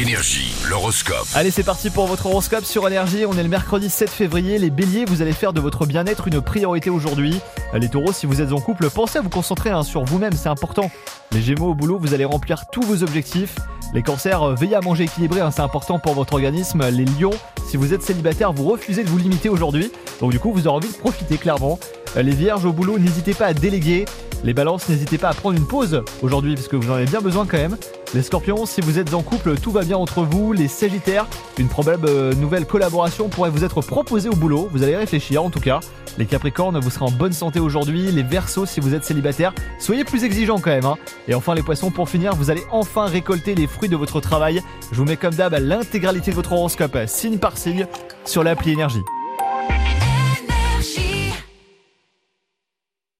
Énergie, l'horoscope. Allez, c'est parti pour votre horoscope sur Énergie. On est le mercredi 7 février. Les béliers, vous allez faire de votre bien-être une priorité aujourd'hui. Les taureaux, si vous êtes en couple, pensez à vous concentrer hein, sur vous-même, c'est important. Les gémeaux au boulot, vous allez remplir tous vos objectifs. Les cancers, euh, veillez à manger équilibré, hein, c'est important pour votre organisme. Les lions, si vous êtes célibataire, vous refusez de vous limiter aujourd'hui. Donc du coup, vous aurez envie de profiter clairement. Euh, Les vierges au boulot, n'hésitez pas à déléguer. Les balances, n'hésitez pas à prendre une pause aujourd'hui parce que vous en avez bien besoin quand même. Les scorpions, si vous êtes en couple, tout va bien entre vous. Les sagittaires, une probable euh, nouvelle collaboration pourrait vous être proposée au boulot. Vous allez réfléchir en tout cas. Les capricornes, vous serez en bonne santé aujourd'hui. Les versos, si vous êtes célibataire, soyez plus exigeants quand même. hein. Et enfin les poissons, pour finir, vous allez enfin récolter les fruits de votre travail. Je vous mets comme d'hab l'intégralité de votre horoscope, signe par signe, sur l'appli énergie.